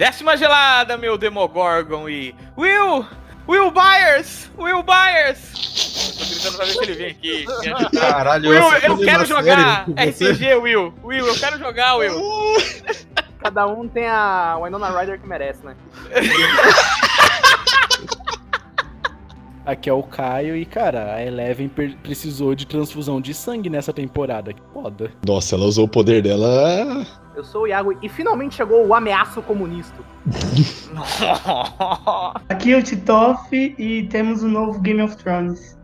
Décima gelada, meu Demogorgon e. Will! Will Byers! Will Byers! Tô gritando pra ver se ele vem aqui. Caralho, Will, eu foi quero jogar? RPG, Will! Will, eu quero jogar, Will! Cada um tem a Winona Ryder que merece, né? Aqui é o Caio e, cara, a Eleven precisou de transfusão de sangue nessa temporada. Que foda. Nossa, ela usou o poder dela. Eu sou o Iago e finalmente chegou o ameaço comunista. Aqui é o Titoff e temos o novo Game of Thrones.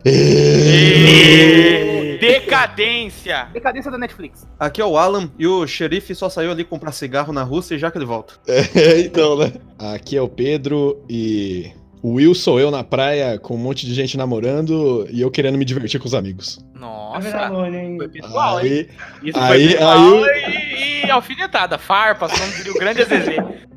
Decadência! Decadência da Netflix. Aqui é o Alan e o xerife só saiu ali comprar cigarro na Rússia e já que ele volta. É, então, né? Aqui é o Pedro e. O Will sou eu na praia com um monte de gente namorando e eu querendo me divertir com os amigos. É Nossa! hein? Foi pessoal, hein? Aí, Isso Aí- foi pessoal aí e, e alfinetada, farpas, como diria o grande AZZ.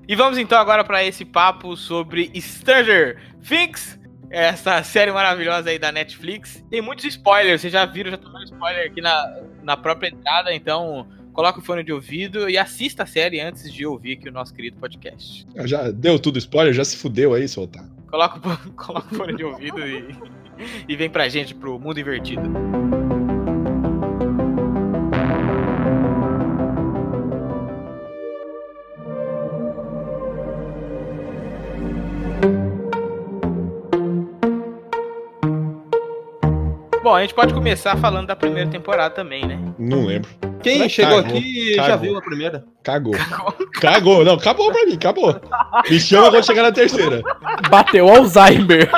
E vamos então agora para esse papo sobre Stranger Things, essa série maravilhosa aí da Netflix. Tem muitos spoilers, vocês já viram, já tomaram spoiler aqui na, na própria entrada, então coloca o fone de ouvido e assista a série antes de ouvir aqui o nosso querido podcast. já deu tudo spoiler, já se fudeu aí, seu otário. Coloca, o- coloca o fone de ouvido e, e vem pra gente pro mundo invertido. Bom, a gente pode começar falando da primeira temporada também, né? Não lembro. Quem chegou cagou, aqui já cagou. viu a primeira. Cagou. Cagou. Não, acabou pra mim, acabou. Me chama quando chegar na terceira. Bateu Alzheimer.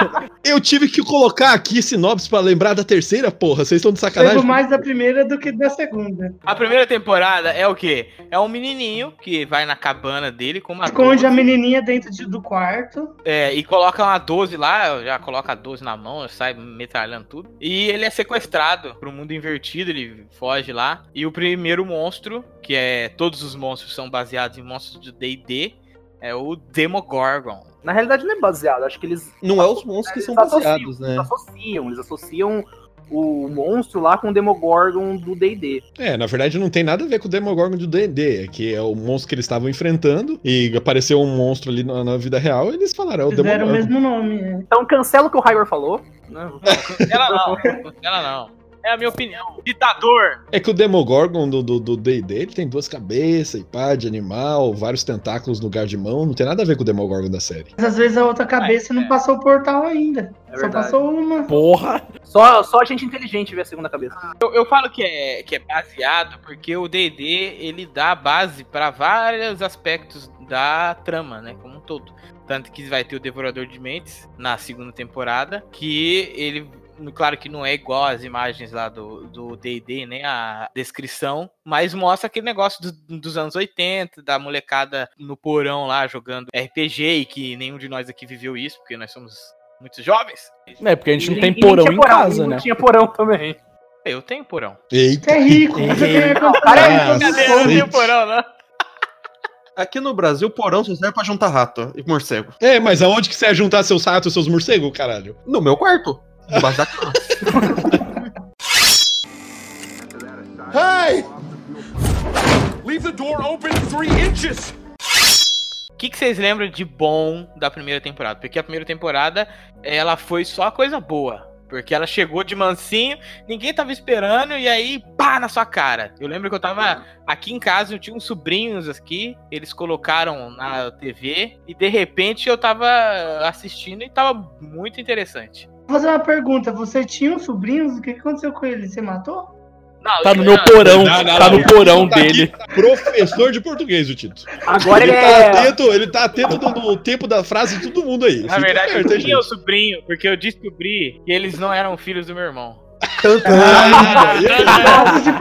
Eu tive que colocar aqui sinopse pra lembrar da terceira, porra. Vocês estão de Lembro sacanagem? mais da primeira do que da segunda. A primeira temporada é o quê? É um menininho que vai na cabana dele com uma Esconde 12, a menininha dentro de- do quarto. é, e coloca uma 12 lá, já coloca a 12 na mão, sai metralhando tudo. E ele é sequestrado pro mundo invertido, ele foge lá. E o primeiro monstro, que é todos os monstros são baseados em monstros de D&D, é o Demogorgon. Na realidade não é baseado, acho que eles Não é os monstros que eles são associam, baseados, Eles né? associam, eles associam o monstro lá com o Demogorgon do D&D. É, na verdade não tem nada a ver com o Demogorgon do D&D, é que é o monstro que eles estavam enfrentando e apareceu um monstro ali na, na vida real e eles falaram, é o Fizeram o Demogorgon. mesmo nome. é. Então cancela o que o Hyber falou. Né? Ela não, ela não. É a minha opinião. Ditador! É que o Demogorgon do D&D, do, D&D, ele tem duas cabeças e pá, de animal, vários tentáculos no lugar de mão, não tem nada a ver com o Demogorgon da série. Mas às vezes a outra cabeça é. não passou o portal ainda. É Só passou uma. Porra. Só, só gente inteligente vê a segunda cabeça. Eu, eu falo que é, que é baseado porque o D&D ele dá base para vários aspectos da trama, né, como um todo. Tanto que vai ter o Devorador de Mentes na segunda temporada, que ele claro que não é igual às imagens lá do do D&D, nem a descrição, mas mostra aquele negócio do- dos anos 80, da molecada no porão lá jogando RPG e que nenhum de nós aqui viveu isso, porque nós somos muito jovens. É, porque a gente não E- tem e porão em casa, e né? Não tinha porão também. Eu tenho porão. Eita! Você é rico, você tem Não, cara, é? Eu não tenho porão, não. Aqui no Brasil, porão só serve pra juntar rato e morcego. É, mas aonde que você ia juntar seus ratos, seus morcegos, caralho? No meu quarto. Debaixo da cama. Hey! Leave the door open three inches! O que, que vocês lembram de bom da primeira temporada? Porque a primeira temporada, ela foi só coisa boa. Porque ela chegou de mansinho, ninguém tava esperando, e aí, pá, na sua cara. Eu lembro que eu tava aqui em casa, eu tinha uns sobrinhos aqui, eles colocaram na TV, e de repente eu tava assistindo e tava muito interessante. Vou fazer uma pergunta. Você tinha uns sobrinhos? O que aconteceu com eles? Você matou? Não, Tá no não, meu porão, Não, não, tá não, no porão tá aqui, dele. Professor de português, o Tito. Agora Ele ele tá é. atento, ele tá atento no, tempo da frase de todo mundo aí. Na Fica verdade, eu tinha o sobrinho, porque eu descobri que eles não eram filhos do meu irmão. E.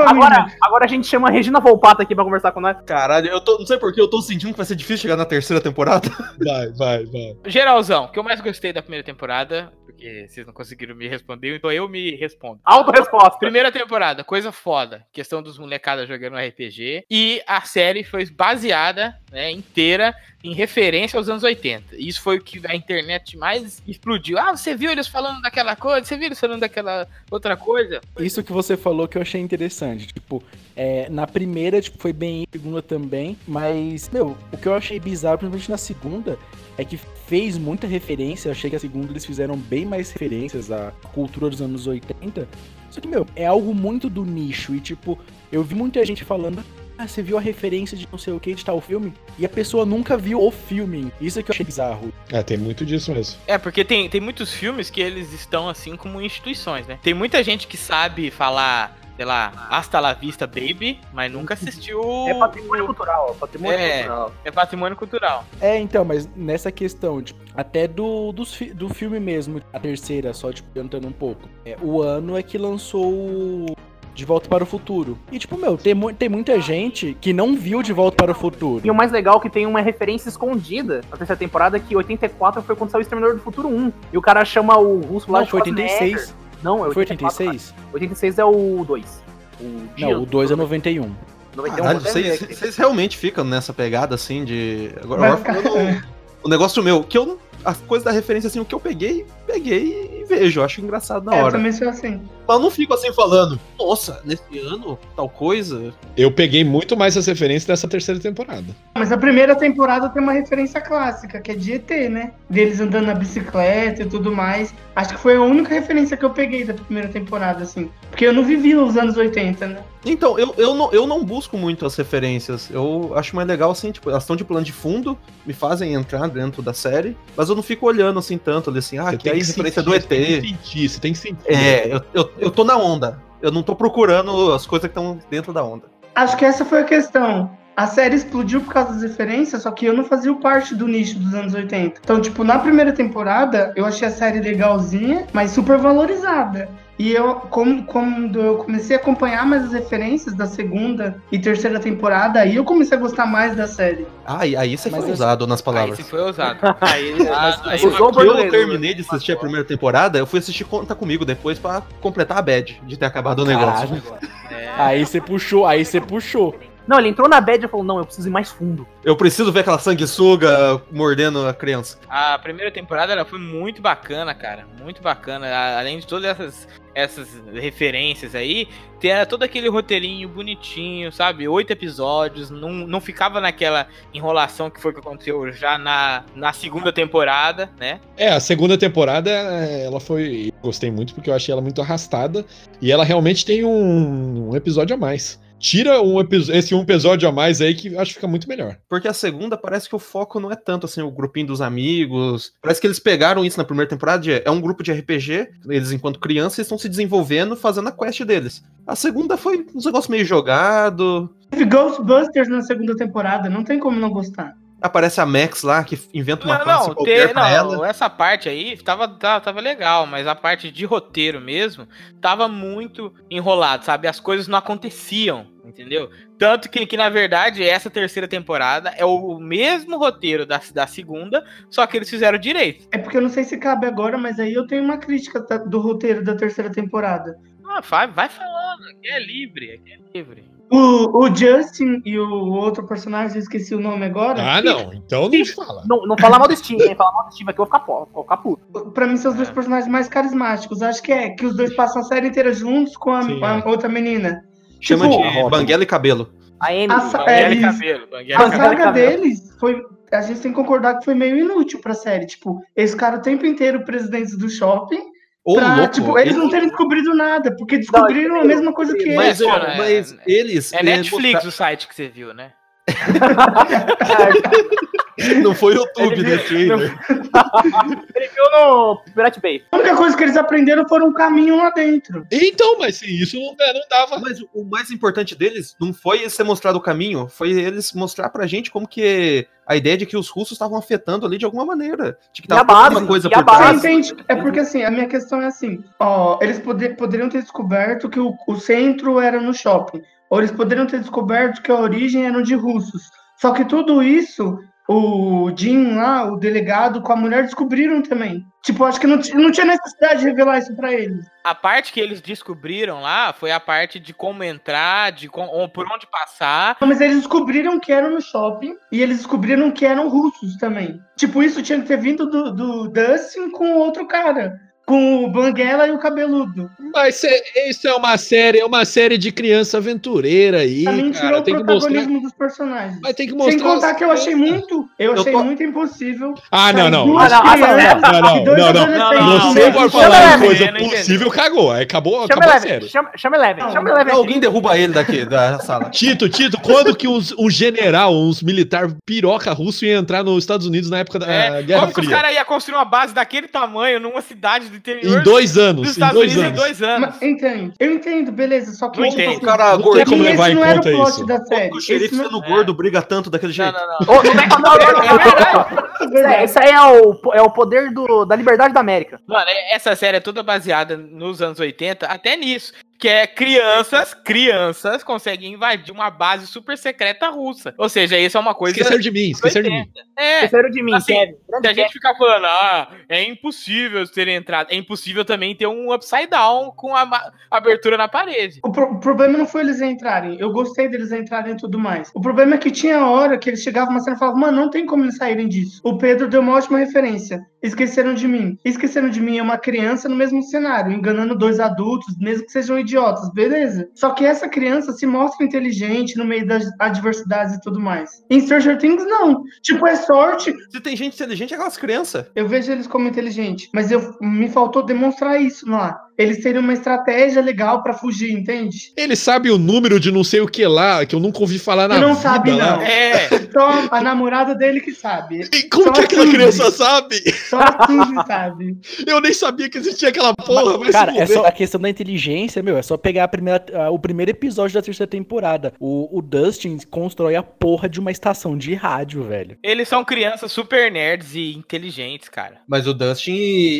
Agora, agora a gente chama a Regina Volpato aqui pra conversar com nós. Caralho, eu tô, não sei porque eu tô sentindo que vai ser difícil chegar na terceira temporada. Vai, vai, vai. Geralzão, o que eu mais gostei da primeira temporada, porque vocês não conseguiram me responder, então eu me respondo. Auto-resposta. Primeira temporada, coisa foda. Questão dos molecadas jogando RPG. E a série foi baseada, né, inteira, em referência aos anos 80. Isso foi o que a internet mais explodiu. Ah, você viu eles falando daquela coisa? Você viu eles falando daquela outra coisa? Isso que você falou que eu achei interessante. Tipo, é, na primeira tipo, foi bem, na segunda também. Mas, meu, o que eu achei bizarro, principalmente na segunda, é que fez muita referência. Eu achei que a segunda eles fizeram bem mais referências à cultura dos anos 80. Só que, meu, é algo muito do nicho. E, tipo, eu vi muita gente falando. Ah, você viu a referência de não sei o que de tal filme? E a pessoa nunca viu o filme. Isso é que eu achei bizarro. É, tem muito disso mesmo. É, porque tem, tem muitos filmes que eles estão assim como instituições, né? Tem muita gente que sabe falar, sei lá, Hasta la Vista Baby, mas nunca assistiu. É patrimônio cultural, patrimônio É. cultural. É patrimônio cultural. É, então, mas nessa questão, tipo, até do, fi- do filme mesmo, a terceira, só, tipo, cantando um pouco. É, o ano é que lançou o De Volta para o Futuro. E, tipo, meu, tem, mu- tem muita gente que não viu De Volta para o Futuro. E o mais legal é que tem uma referência escondida na terceira temporada, que 84 foi quando saiu o Exterminador do Futuro 1. E o cara chama o russo lá Não, de foi Schwarzenegger. 86. Não, é Foi 84. 86? 86 é o 2. O dia Não, o 2 é 91. 91 Caralho, até vocês, realmente ficam nessa pegada assim de. Agora, Vai agora ficar- falando o negócio meu, que eu. As coisas da referência, assim, o que eu peguei, peguei e vejo. Eu acho engraçado na É, eu hora. também sou assim. Mas eu não fico assim falando, nossa, nesse ano, tal coisa. Eu peguei muito mais as referências dessa terceira temporada. Mas a primeira temporada tem uma referência clássica, que é de ET, né? Deles andando na bicicleta e tudo mais. Acho que foi a única referência que eu peguei da primeira temporada, assim. Porque eu não vivi os anos 80, né? Então, eu, eu, não, eu não busco muito as referências. Eu acho mais legal, assim, tipo, elas estão de plano de fundo, me fazem entrar dentro da série, mas eu não fico olhando assim tanto, ali, assim, ah, Você que é a referência do ET. Tem que sentir, você tem que sentir. É, eu, eu, eu tô na onda. Eu não tô procurando as coisas que estão dentro da onda. Acho que essa foi a questão. A série explodiu por causa das referências, só que eu não fazia parte do nicho dos anos 80. Então, tipo, na primeira temporada, eu achei a série legalzinha, mas super valorizada. E eu, como, quando eu comecei a acompanhar mais as referências da segunda e terceira temporada, aí eu comecei a gostar mais da série. Ah, e aí você Mas foi eu- usado nas Aí palavras. se foi ousado. Aí, ah, aí Usou uma- o Eu terminei de assistir a primeira temporada, eu fui assistir Conta Comigo depois pra completar a bad de ter acabado o negócio. Caralho. é, Aí você puxou, aí você puxou. Não, ele entrou na bad e falou, não, eu preciso ir mais fundo. Eu preciso ver aquela sanguessuga mordendo a criança. A primeira temporada ela foi muito bacana, cara. Muito bacana. Além de todas essas, essas referências aí, tinha todo aquele roteirinho bonitinho, sabe? Oito episódios. Não, não ficava naquela enrolação que foi que aconteceu já na, na segunda temporada, né? É, a segunda temporada, é, ela foi. Gostei muito porque eu achei ela muito arrastada. E ela realmente tem um, um episódio a mais. Tira um esse um episódio a mais aí que acho que fica muito melhor. Porque a segunda parece que o foco não é tanto assim, o grupinho dos amigos. Parece que eles pegaram isso na primeira temporada. de- é um grupo de RPG, eles, enquanto crianças, estão se desenvolvendo, fazendo a quest deles. A segunda foi um negócio meio jogado. Teve Ghostbusters na segunda temporada, não tem como não gostar. Aparece a Max lá, que inventa uma Não, classe não, qualquer ter- pra não, ela. essa parte aí tava, tava, tava legal, mas a parte de roteiro mesmo tava muito enrolado, sabe? As coisas não aconteciam, entendeu? Tanto que, que na verdade, essa terceira temporada é o mesmo roteiro da, da segunda, só que eles fizeram direito. É porque eu não sei se cabe agora, mas aí eu tenho uma crítica do roteiro da terceira temporada. Ah, vai, vai falando, aqui é livre, aqui é livre. O, o Justin e o outro personagem, eu esqueci o nome agora. Ah, não. Então não fala. Não, não fala mal do Steam, hein? Fala mal do Steam aqui, eu vou ficar, vou ficar puto. Pra mim são os dois personagens mais carismáticos. Acho que é que os dois passam a série inteira juntos com a, Sim, a é. outra menina. Chama Tipo, de banguela e cabelo. A Amy, A Banguela é, e cabelo, banguela A saga cabelo. deles foi. A gente tem que concordar que foi meio inútil pra série. Tipo, eles ficaram o tempo inteiro presidentes do shopping. Ô, pra, louco. tipo, eles ele- não terem descobrido nada, porque descobriram a mesma coisa que Mas, eles. é, mas é- eles. É eh, Netflix o site que você viu, né? Não foi o YouTube viu- trailer. Ele viu no Pirate Bay. A única coisa que eles aprenderam foram um caminho lá dentro. Então, mas sim, isso não, não dava. Mas o mais importante deles não foi eles ter mostrado o caminho, foi eles mostrar pra gente como que a ideia de que os russos estavam afetando ali de alguma maneira. De que a tava base, alguma coisa por base. Você trás. entende? É porque assim, a minha questão é assim, ó, eles poder- poderiam ter descoberto que o, o centro era no shopping, ou eles poderiam ter descoberto que a origem era de russos. Só que tudo isso, o Jim lá, o delegado com a mulher descobriram também. Tipo, acho que não, não tinha necessidade de revelar isso pra eles. A parte que eles descobriram lá foi a parte de como entrar, de com- ou por onde passar. Mas eles descobriram que eram no shopping e eles descobriram que eram russos também. Tipo, isso tinha que ter vindo do, do Dustin com outro cara. Com o Banguela e o cabeludo. Mas cê- isso é uma série, é uma série de criança aventureira aí, Pra mim, tirou cara. o Tem que mostrar. protagonismo dos personagens. Mas tem que mostrar. Sem contar as que eu achei crianças. muito. Eu Eu achei tô- muito impossível. Ah, não, não. Duas Ah, não, ah, não, crianças não, não, não, Você vai falar Chama coisa possível, cagou. Aí acabou, Chama acabou a Eleven, série. chama, chama Eleven, Não, chama Eleven. Alguém derruba ele daqui da sala. Tito, Tito, quando que uns, um general, uns militar piroca russo ia entrar nos Estados Unidos na época da É, Guerra como que os Fria? caras iam construir uma base daquele tamanho numa cidade do interior Em dois dos anos, em Estados dois Unidos anos. em dois anos? Mas, entendo. Eu entendo, beleza. Só que Não entendo. O cara Não gordo. tem como esse levar em não era conta o plot isso. da série. O xerife Esse não- sendo gordo briga tanto daquele jeito. não, não. Ô, não tem não, não, não, não, não. Isso aí é o, é o poder do, da liberdade da América. Mano, é- essa série é toda baseada nos anos 80, até nisso. Que é crianças, crianças conseguem invadir uma base super secreta russa. Ou seja, isso é uma coisa. Esqueceram de mim, esqueceram de mim. É, Terceiro de mim, Assim, Kevin. se a gente ficar falando, ah, é impossível eles terem entrado. É impossível também ter um upside down com a abertura na parede. O, pro- o problema não foi eles entrarem. Eu gostei deles entrarem e tudo mais. O problema é que tinha hora que eles chegavam uma cena e falavam, mano, não tem como eles saírem disso. O Pedro deu uma ótima referência. Esqueceram de mim. Esqueceram de mim é uma criança no mesmo cenário, enganando dois adultos, mesmo que sejam idiotas, beleza. Só que essa criança se mostra inteligente no meio das adversidades e tudo mais. Em Stranger Things, não. Tipo, é sorte. Se tem gente inteligente, é aquelas crianças. Eu vejo eles como inteligente, mas eu, me faltou demonstrar isso lá. Eles teriam uma estratégia legal pra fugir, entende? Ele sabe o número de não sei o que lá, que eu nunca ouvi falar na Ele não vida sabe, lá. não. É, Só a namorada dele que sabe. E como Só que aquela criança sabe? Só a Suzy sabe. Eu nem sabia que existia aquela porra, mas Cara, é só a questão da inteligência, meu. É só pegar a primeira, a- o primeiro episódio da terceira temporada. O, o Dustin constrói a porra de uma estação de rádio, velho. eles são crianças super nerds e inteligentes, cara. Mas o Dustin,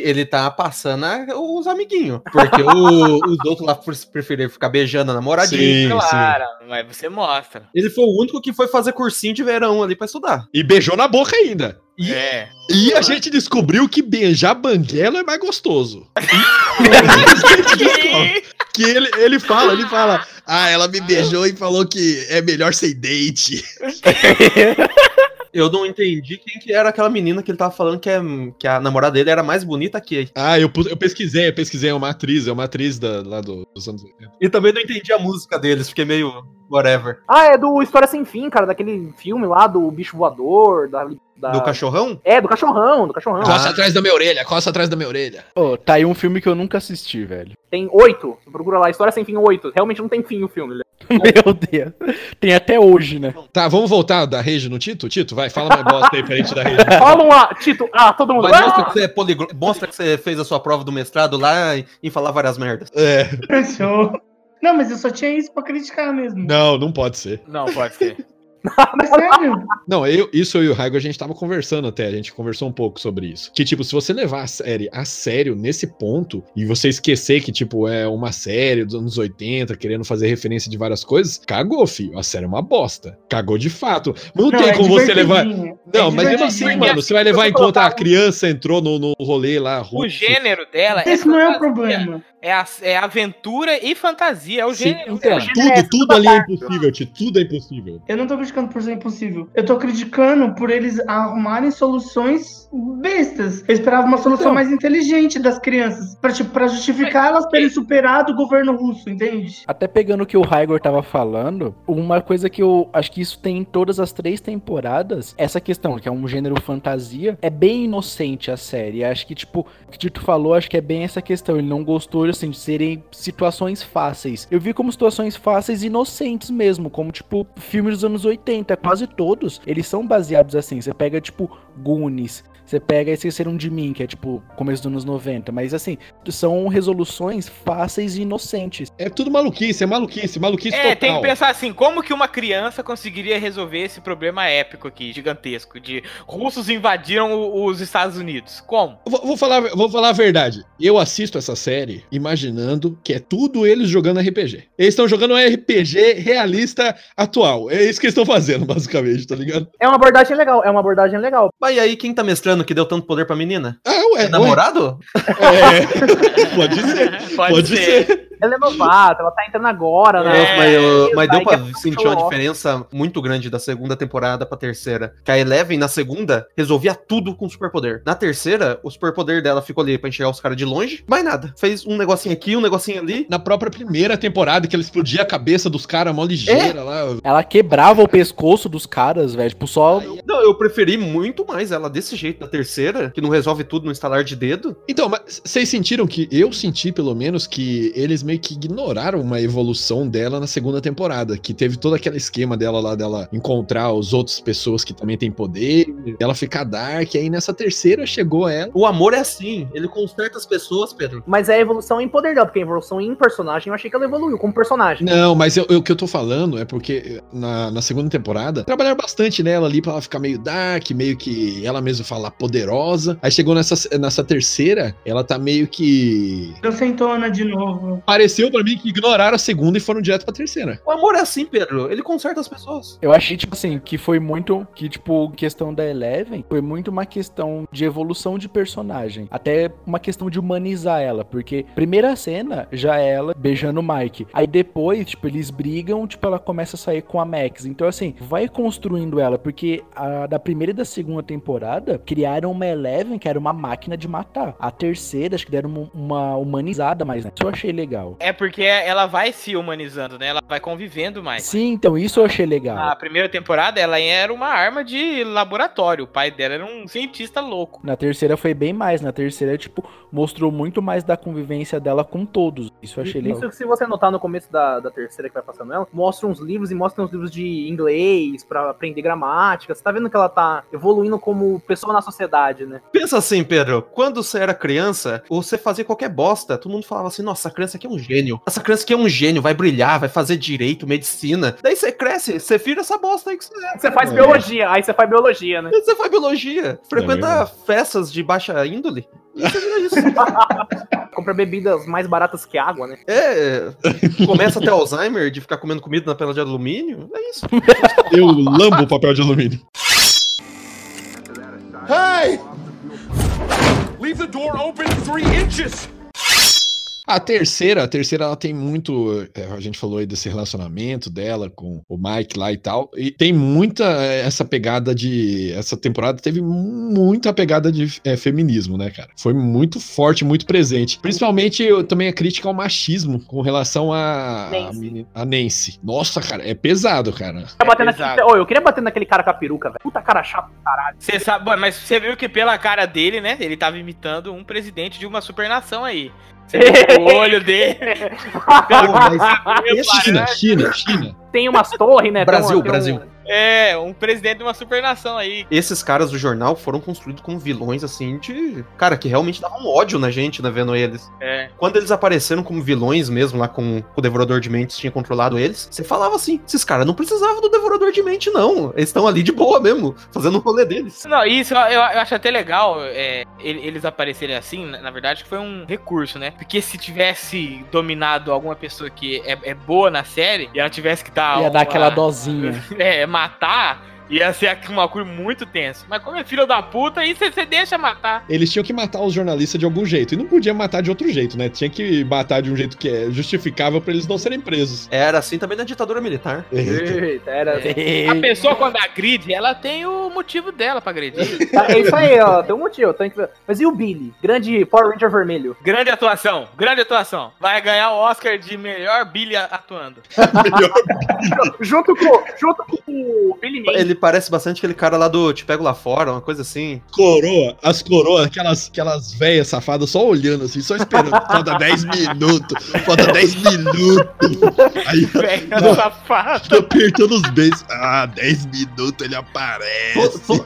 ele tá passando a- os amiguinhos. Porque o- os outros lá preferiram ficar beijando a namoradinha. Sim, sim. Claro, mas você mostra. Ele foi o único que foi fazer cursinho de verão ali pra estudar. E beijou na boca ainda. E- É. E a gente descobriu que beijar banguela é mais gostoso. Que ele, ele fala, ele fala, ah, ela me beijou e falou que é melhor sem date. Eu não entendi quem que era aquela menina que ele tava falando que, é, que a namorada dele era mais bonita que. Ah, eu, eu pesquisei, eu pesquisei, é uma atriz, é uma atriz da, lá do- dos anos 80. E também não entendi a música deles, fiquei meio whatever. Ah, é do História Sem Fim, cara, daquele filme lá do bicho voador, da... da- Do cachorrão? É, do cachorrão, do cachorrão. Coça atrás da minha orelha, coça atrás da minha orelha. Ô, tá aí um filme que eu nunca assisti, velho. Tem oito, procura lá, História Sem Fim oito. Realmente não tem fim o filme. né? Meu Deus. Tem até hoje, né? Tá, vamos voltar da rede no Tito? Tito, vai, fala mais bosta aí pra gente da rede. Fala um A, Tito, ah, todo mundo. Mas mostra Ah! que você é poliglo... Mostra que você fez a sua prova do mestrado lá e, e falar várias merdas. É, Show. Não, mas eu só tinha isso pra criticar mesmo. não, não pode ser. Não, pode ser. Mas sério. Não, eu, isso eu e o Raigo a gente tava conversando até, a gente conversou um pouco sobre isso. Que, tipo, se você levar a série a sério nesse ponto, e você esquecer que, tipo, é uma série dos anos 80, querendo fazer referência de várias coisas, cagou, filho. A série é uma bosta. Cagou de fato. Não, tem é como você levar. divertidinho. Não, É mas mesmo assim, mano, você vai levar em conta a criança entrou no, no rolê lá, O russo. gênero dela Esse não é o problema. É, a- é aventura e fantasia. É o Sim, gênero. então. dela. Tudo, tudo ali é impossível, tio. Tudo é impossível. Eu não tô criticando por ser impossível. Eu tô criticando por eles arrumarem soluções bestas. Eu esperava uma solução Então. mais inteligente das crianças. Pra, tipo, pra justificar elas terem superado o governo russo, entende? Até pegando o que o Raigor tava falando, uma coisa que eu acho que isso tem em todas as três temporadas, essa questão, que é um gênero fantasia, é bem inocente a série. Acho que, tipo, o que o Tito falou, acho que é bem essa questão. Ele não gostou, assim, de serem situações fáceis. Eu vi como situações fáceis e inocentes mesmo, como, tipo, filmes dos anos 80. 80, quase todos, eles são baseados assim. Você pega, tipo, Goonies, você pega Esqueceram de Mim, que é tipo começo dos anos 90, mas assim, são resoluções fáceis e inocentes. É tudo maluquice, é maluquice, maluquice É, total. tem que pensar assim, como que uma criança conseguiria resolver esse problema épico aqui, gigantesco, de russos invadiram o- os Estados Unidos? Como? Vou, vou falar, vou falar a verdade. Eu assisto essa série imaginando que é tudo eles jogando RPG. Eles estão jogando um RPG realista atual. É isso que eles estão fazendo, basicamente, tá ligado? É uma abordagem legal, é uma abordagem legal. Mas e aí, quem tá mestrando que deu tanto poder pra menina? Ah, ué. É namorado? É. Pode ser. Pode, ser. Ela é novata, ela tá entrando agora, né? Nossa, mas, eu- mas deu pra é sentir uma diferença muito grande da segunda temporada pra terceira. Que a Eleven, na segunda, resolvia tudo com superpoder. Na terceira, o superpoder dela ficou ali pra enxergar os caras de longe, mais nada. Fez um negocinho aqui, um negocinho ali. Na própria primeira temporada, que ela explodia a cabeça dos caras mó ligeira lá. Ela quebrava o pescoço dos caras, velho. Tipo, só. Não, eu preferi muito mais ela desse jeito terceira, que não resolve tudo no instalar de dedo. Então, mas vocês sentiram que eu senti, pelo menos, que eles meio que ignoraram uma evolução dela na segunda temporada, que teve todo aquele esquema dela lá dela encontrar os outras pessoas que também têm poder, ela ficar dark, aí nessa terceira chegou ela. O amor é assim, ele conserta as pessoas, Pedro. Mas é a evolução em poder dela, porque a evolução em personagem, eu achei que ela evoluiu como personagem. Não, mas eu- eu- o que eu tô falando é porque na, na segunda temporada trabalharam bastante nela ali pra ela ficar meio dark, meio que ela mesma falar poderosa. Aí chegou nessa, nessa terceira, ela tá meio que. Inocentona de novo. Pareceu pra mim que ignoraram a segunda e foram direto pra terceira. O amor é assim, Pedro, ele conserta as pessoas. Eu achei, tipo assim, que foi muito. Que, tipo, questão da Eleven foi muito uma questão de evolução de personagem. Até uma questão de humanizar ela. Porque primeira cena já é ela beijando o Mike. Aí depois, tipo, eles brigam, tipo, ela começa a sair com a Max. Então, assim, vai construindo ela. Porque a, da primeira e da segunda temporada criaram uma Eleven que era uma máquina de matar. A terceira, acho que deram uma, uma humanizada mais, né? Isso eu achei legal. É porque ela vai se humanizando, né? Ela vai convivendo mais. Sim, então isso eu achei legal. Na primeira temporada, ela era uma arma de laboratório. O pai dela era um cientista louco. Na terceira foi bem mais. Na terceira, tipo, mostrou muito mais da convivência dela com todos. Isso eu achei legal. Isso que se você notar no começo da, da terceira que vai passando ela, mostra uns livros e mostra uns livros de inglês pra aprender gramática. Você tá vendo que ela tá evoluindo como pessoa na sociedade, né? Pensa assim, Pedro, quando você era criança, você fazia qualquer bosta, todo mundo falava assim, nossa, essa criança aqui é um gênio. Essa criança aqui é um gênio, vai brilhar, vai fazer direito, medicina. Daí você cresce, você vira essa bosta aí que você é. Você faz É. biologia, aí você faz biologia, né? Você faz biologia, frequenta verdade. festas de baixa índole. E você vira isso. Compra bebidas mais baratas que água, né? É, começa a ter Alzheimer de ficar comendo comida na tela de alumínio. É isso. Eu lambo o papel de alumínio. Hey! Leave the door open three inches! A terceira, a terceira ela tem muito. é, A gente falou aí desse relacionamento dela com o Mike lá e tal. E tem muita é, essa pegada de. Essa temporada teve muita pegada de é, feminismo, né, cara? Foi muito forte, muito presente. Principalmente eu, também a crítica ao machismo com relação a, a, Nancy. meni- a Nancy. Nossa, cara, é pesado, cara. Eu queria bater Exato. naquele, Ô, eu queria bater naquele cara com a peruca, velho. Puta cara chato do caralho. Você sabe, mas você viu que pela cara dele, né? Ele tava imitando um presidente de uma supernação aí. O olho dele. China, China, China. Tem umas torres, né? Tem Brasil, uma- tem um- Brasil. É, um presidente de uma supernação aí. Esses caras do jornal foram construídos como vilões, assim, de. Cara, que realmente davam ódio na gente, né, vendo eles. É. Quando eles apareceram como vilões mesmo, lá com o Devorador de Mentes tinha controlado eles, você falava assim: esses caras não precisavam do Devorador de Mente, não. Eles estão ali de boa mesmo, fazendo o rolê deles. Não, isso eu, eu acho até legal é, ele- eles aparecerem assim, na, verdade, que foi um recurso, né? Porque se tivesse dominado alguma pessoa que é, é boa na série e ela tivesse que Ia dar aquela dosinha. É, matar. Ia ser uma coisa muito tenso. Mas como é filho da puta, aí você deixa matar. Eles tinham que matar os jornalistas de algum jeito. E não podia matar de outro jeito, né? Tinha que matar de um jeito que é justificável pra eles não serem presos. Era assim também na ditadura militar. Eita, era. A pessoa quando agride, ela tem o motivo dela pra agredir. É isso aí, ó. Tem um motivo. Tem que... Mas e o Billy? Grande Power Ranger vermelho. grande atuação, grande atuação. Vai ganhar o Oscar de melhor Billy atuando. junto, com, junto com o Billy. Ele parece bastante aquele cara lá do Te Pego Lá Fora, uma coisa assim. Coroa, as coroas, aquelas, aquelas velhas safadas só olhando assim, só esperando. Falta 10 minutos, falta 10 minutos. Aí safado. tá apertando os beijos. Ah, 10 minutos ele aparece. Pô, pô, O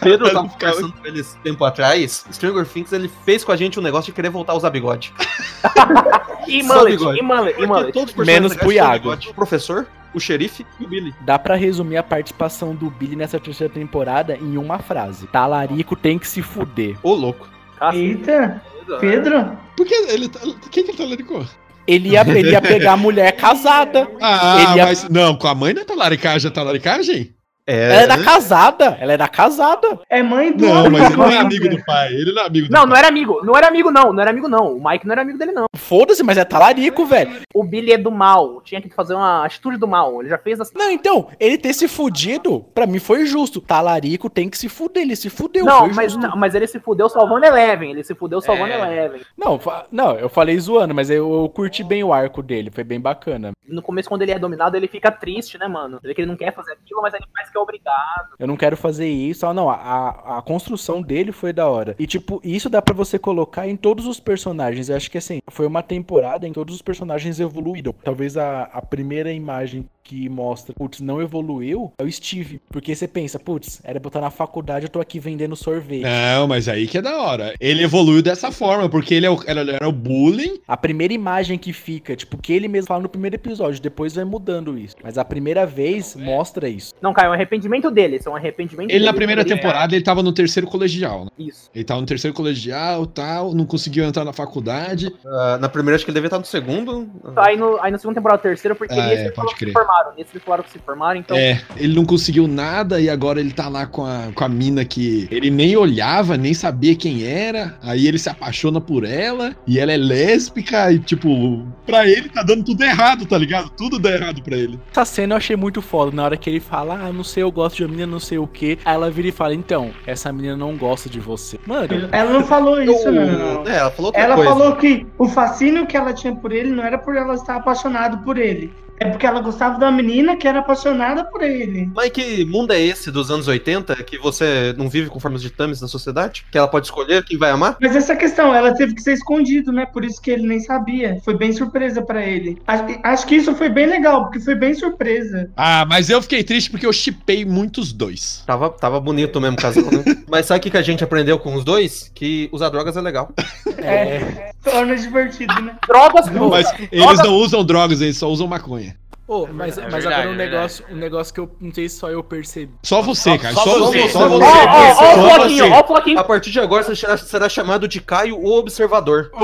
Pedro tava Ficava- conversando com eles tempo atrás. Stranger Things, ele fez com a gente um negócio de querer voltar a usar bigode. E mullet, e mullet, e mullet. Menos pro Iago. professor, o xerife e o Billy. Dá pra resumir a participação do Billy nessa terceira temporada em uma frase. Talarico tem que se fuder. Ô, louco. Eita, Pedro? Por que ele tá. Quem que ele tá laricou? Ele ia, ele ia pegar a mulher casada. Ah, Ele ia- mas. Não, com a mãe não é talaricagem, é talaricagem? É. Ela era casada. Ela era casada. É mãe do Não, mas ele não é amigo do pai. Ele não é amigo do Não, pai. não era amigo. Não era amigo, não. Não era amigo, não. O Mike não era amigo dele, não. Foda-se, mas é talarico, velho. O Billy é do mal. Tinha que fazer uma atitude do mal. Ele já fez assim. Não, então, ele ter se fudido, pra mim foi justo. Talarico tem que se fuder, ele se fudeu. Não, foi mas, justo. não, mas ele se fudeu salvando Eleven. Ele se fudeu salvando É. Eleven. Não, não, eu falei zoando, mas eu, eu curti bem o arco dele, foi bem bacana. No começo, quando ele é dominado, ele fica triste, né, mano? Ele que ele não quer fazer aquilo, mas ele faz que é obrigado. Eu não quero fazer isso. Ah, não, a, a, construção dele foi da hora. E, tipo, isso dá pra você colocar em todos os personagens. Eu acho que, assim, foi uma temporada em que todos os personagens evoluíram. Talvez a, a primeira imagem que mostra, putz, não evoluiu é o Steve. Porque você pensa, putz, era botar na faculdade, eu tô aqui vendendo sorvete. Não, mas aí que é da hora. Ele evoluiu dessa forma, porque ele, é o, ele era o bullying. A primeira imagem que fica, tipo, que ele mesmo fala no primeiro episódio, depois vai mudando isso. Mas a primeira vez mostra isso. Não, Caio, é um arrependimento dele. Isso é um arrependimento Ele dele. na primeira Ele- temporada ele tava no terceiro colegial, né? Isso. Ele tava no terceiro colegial tal, não conseguiu entrar na faculdade. Ah, na primeira, acho que ele devia estar no segundo. Aí no, aí no segundo temporada, terceiro, porque Ah, é, eles falaram pode que se formaram. Eles falaram que se formaram, então. É, ele não conseguiu nada e agora ele tá lá com a, com a mina que ele nem olhava, nem sabia quem era. Aí ele se apaixona por ela e ela é lésbica e, tipo, pra ele tá dando tudo errado, tá ligado? Tudo dá errado pra ele. Essa cena eu achei muito foda. Na hora que ele fala, ah, não sei, eu gosto de uma menina, não sei o que. Aí ela vira e fala, então, essa menina não gosta de você. Mano, Ela não falou isso, não. É, ela falou outra Ela coisa. falou que o fascínio que ela tinha por ele não era por ela estar apaixonada por ele. É porque ela gostava da menina que era apaixonada por ele. Mas que mundo é esse dos anos 80 que você não vive com formas de ditames na sociedade? Que ela pode escolher quem vai amar? Mas essa questão, ela teve que ser escondido, né? Por isso que ele nem sabia. Foi bem surpresa pra ele. Acho, acho que isso foi bem legal, porque foi bem surpresa. Ah, mas eu fiquei triste porque eu chipei muitos dois. Tava, tava bonito mesmo o casal, né? Mas sabe o que que a gente aprendeu com os dois? Que usar drogas é legal. É, torna divertido, né? Drogas Não, mas eles não usam drogas, eles só usam maconha. Ô, mas, É mas verdade, agora um é negócio, um negócio que eu não sei se só eu percebi. Só você, cara. só Só, você, você. só Ó, você. ó, o Floquinho, você. ó, o Floquinho. A partir de agora você será, será chamado de Caio o Observador.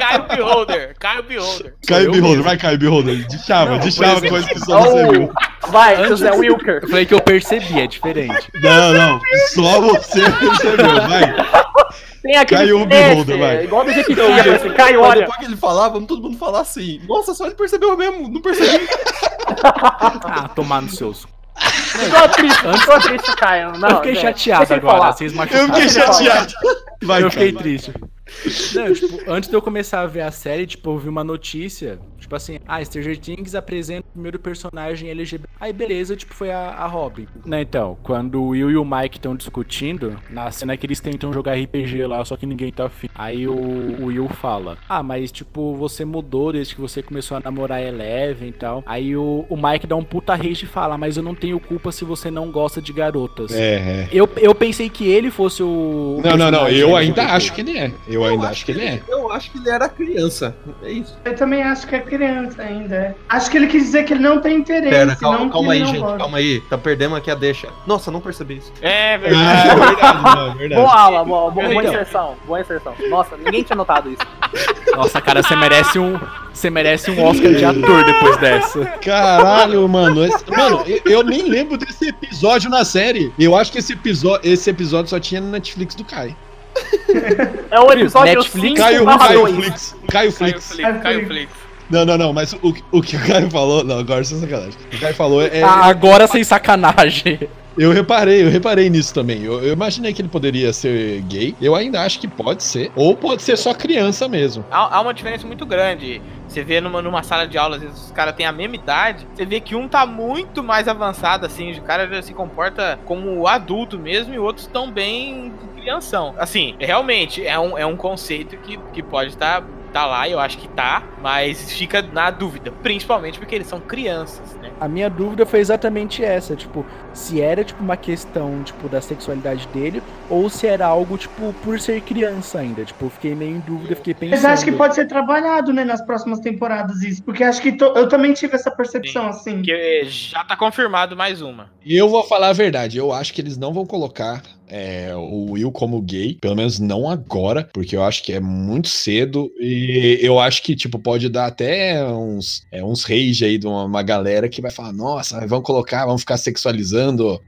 Caio Beholder. Caio Beholder. Caio Beholder, vai Caio Beholder. De chava, Não, de chava exemplo- coisa que só você viu. Oh, vai, José Wilker. Eu falei que eu percebi, é diferente. Não, não. Só você percebeu, vai. Tem aquele Caiu o Beholder, vai. igual do Jequitibia, assim, Caio, Mas olha. depois que ele falar, vamos todo mundo falar assim. Nossa, só ele percebeu mesmo. Não percebi. Ah, tomar nos seus. Tô triste, tô triste, Caio. Não, eu fiquei chateado agora, falar. vocês Eu machucaram. fiquei chateado. Vai, eu fiquei cara. triste. Não, tipo, antes de eu começar a ver a série, tipo, eu vi uma notícia, tipo assim, ah, Stranger Things apresenta o primeiro personagem LGBT. Aí beleza, tipo, foi a, a Robin. Né, então, quando o Will e o Mike estão discutindo, na cena que eles tentam jogar RPG lá, só que ninguém tá afim. Aí o, o Will fala, ah, mas tipo, você mudou desde que você começou a namorar Eleven e tal. Aí o, o Mike dá um puta rage e fala, mas eu não tenho culpa se você não gosta de garotas. É, é. Eu, eu pensei que ele fosse o. Não, não, não. Eu ainda acho que ele é. Eu ainda acho que ele é. Eu acho que ele era criança. É isso. Eu também acho que é criança ainda. é. Acho que ele quis dizer que ele não tem interesse. Pera, calma, calma aí, gente. gosta. Calma aí. Tá perdendo aqui a deixa. Nossa, não percebi isso. É verdade. é verdade, não, é verdade. Boa aula, boa, boa, boa Então. inserção, boa inserção. Nossa, ninguém tinha notado isso. Nossa, cara, você merece um. Você merece um Oscar de ator depois dessa. Caralho, mano. esse- mano, eu, eu nem lembro desse episódio na série. Eu acho que esse episódio, esse episódio só tinha no Netflix do Caio. É o episódio Netflix, 5 Caio, Caio 2. Flix. Caio Caio Flix. Flix. Caio Flix. Não, não, não, mas o, o que o Caio falou. Não, agora sem sacanagem. O Caio falou é. Ah, agora sem sacanagem. Eu reparei, eu reparei nisso também. Eu, eu imaginei que ele poderia ser gay. Eu ainda acho que pode ser. Ou pode ser só criança mesmo. Há, há uma diferença muito grande. Você vê numa, numa sala de aula, às vezes os caras têm a mesma idade, você vê que um tá muito mais avançado, assim, o cara já se comporta como adulto mesmo e outros estão bem crianção. Assim, realmente, é um, é um conceito que, que pode estar tá lá, eu acho que tá, mas fica na dúvida, principalmente porque eles são crianças, né? A minha dúvida foi exatamente essa, tipo, se era tipo uma questão, tipo, da sexualidade dele ou se era algo tipo por ser criança ainda, tipo, eu fiquei meio em dúvida, fiquei pensando. Mas acho que pode ser trabalhado, né, nas próximas temporadas isso, porque acho que to- eu também tive essa percepção assim. Porque já tá confirmado mais uma. E eu vou falar a verdade, eu acho que eles não vão colocar é, o Will como gay, pelo menos não agora, porque eu acho que é muito cedo e eu acho que, tipo, pode dar até uns, é, uns rage aí de uma, uma galera que vai falar, nossa, vamos colocar, vamos ficar sexualizando.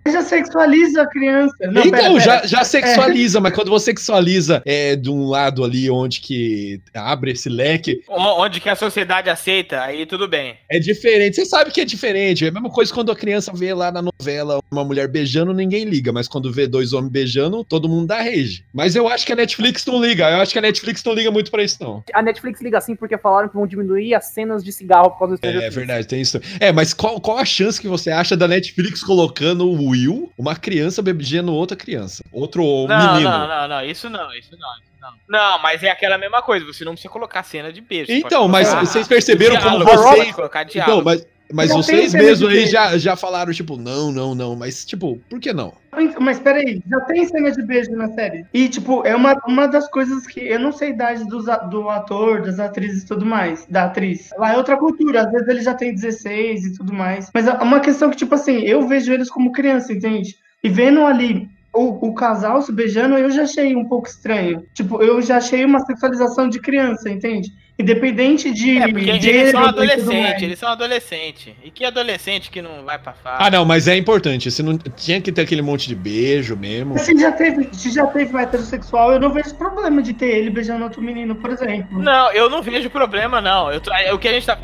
Já sexualiza a criança. Não, então, pera, pera. Já, já sexualiza, mas quando você sexualiza é, de um lado ali onde que abre esse leque, O- Onde que a sociedade aceita, aí tudo bem. é diferente. Você sabe que é diferente. É a mesma coisa quando a criança vê lá na novela uma mulher beijando, ninguém liga. Mas quando vê dois homens beijando, todo mundo dá rage. Mas eu acho que a Netflix não liga. Eu acho que a Netflix não liga muito pra isso, não. A Netflix liga assim porque falaram que vão diminuir as cenas de cigarro por causa do É Things. verdade, tem isso. É, mas qual, qual a chance que você acha da Netflix colocando o Will, uma criança beijando outra criança? Outro Não, menino. não, não, não, isso não, isso não, isso não. Não, mas é aquela mesma coisa, você não precisa colocar cena de beijo. Então, mas vocês perceberam como diálogo, vocês- pode colocar Então, mas, mas tem vocês mesmos de aí já, já falaram, tipo, não, não, não. Mas, tipo, por que não? Mas peraí, já tem cena de beijo na série. E, tipo, é uma, uma das coisas que eu não sei a idade dos a- do ator, das atrizes e tudo mais, da atriz. Lá é outra cultura, às vezes ele já tem 16 e tudo mais. Mas é uma questão que, tipo assim, eu vejo eles como criança, entende? E vendo ali o, o casal se beijando, eu já achei um pouco estranho. Tipo, eu já achei uma sexualização de criança, entende? Independente de. É, porque eles são e adolescentes, eles são adolescentes. E que adolescente que não vai pra fase? Ah, não, mas é importante. Você não tinha que ter aquele monte de beijo mesmo. Se já teve, se já teve um heterossexual, eu não vejo problema de ter ele beijando outro menino, por exemplo. Não, eu não vejo problema, não. Eu tô- o que a gente tá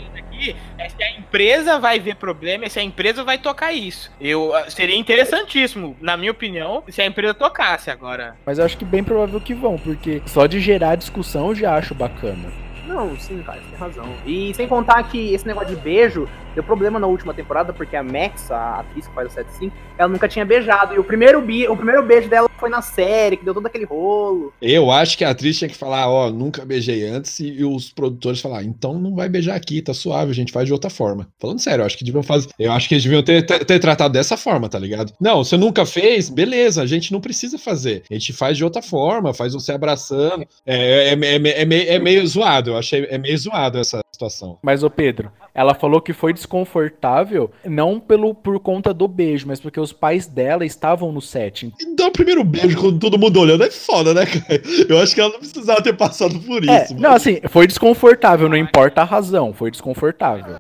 aqui é se a empresa vai ver problema e se a empresa vai tocar isso. Eu ah, seria interessantíssimo, na minha opinião, se a empresa tocasse agora. Mas eu acho que bem provável que vão, porque só de gerar discussão eu já acho bacana. Não, sim, cara, você tem razão. E sem contar que esse negócio de beijo deu problema na última temporada, porque a Max, a atriz que faz o 75, ela nunca tinha beijado. E o primeiro, bi- o primeiro beijo dela foi na série, que deu todo aquele rolo. Eu acho que a atriz tinha que falar, ó, nunca beijei antes, e, e os produtores falar, então não vai beijar aqui, tá suave, a gente faz de outra forma. Falando sério, eu acho que deviam fazer. Eu acho que eles deviam ter, ter, ter tratado dessa forma, tá ligado? Não, você nunca fez, beleza, a gente não precisa fazer. A gente faz de outra forma, faz você abraçando. É, é, é, é, é meio, é meio zoado, eu achei é meio zoado essa situação. Mas, ô Pedro, ela falou que foi desconfortável, não pelo por conta do beijo, mas porque os pais dela estavam no set. E dar o primeiro beijo quando todo mundo olhando é foda, né, cara? Eu acho que ela não precisava ter passado por É, isso. não, assim, foi desconfortável, não importa a razão, foi desconfortável.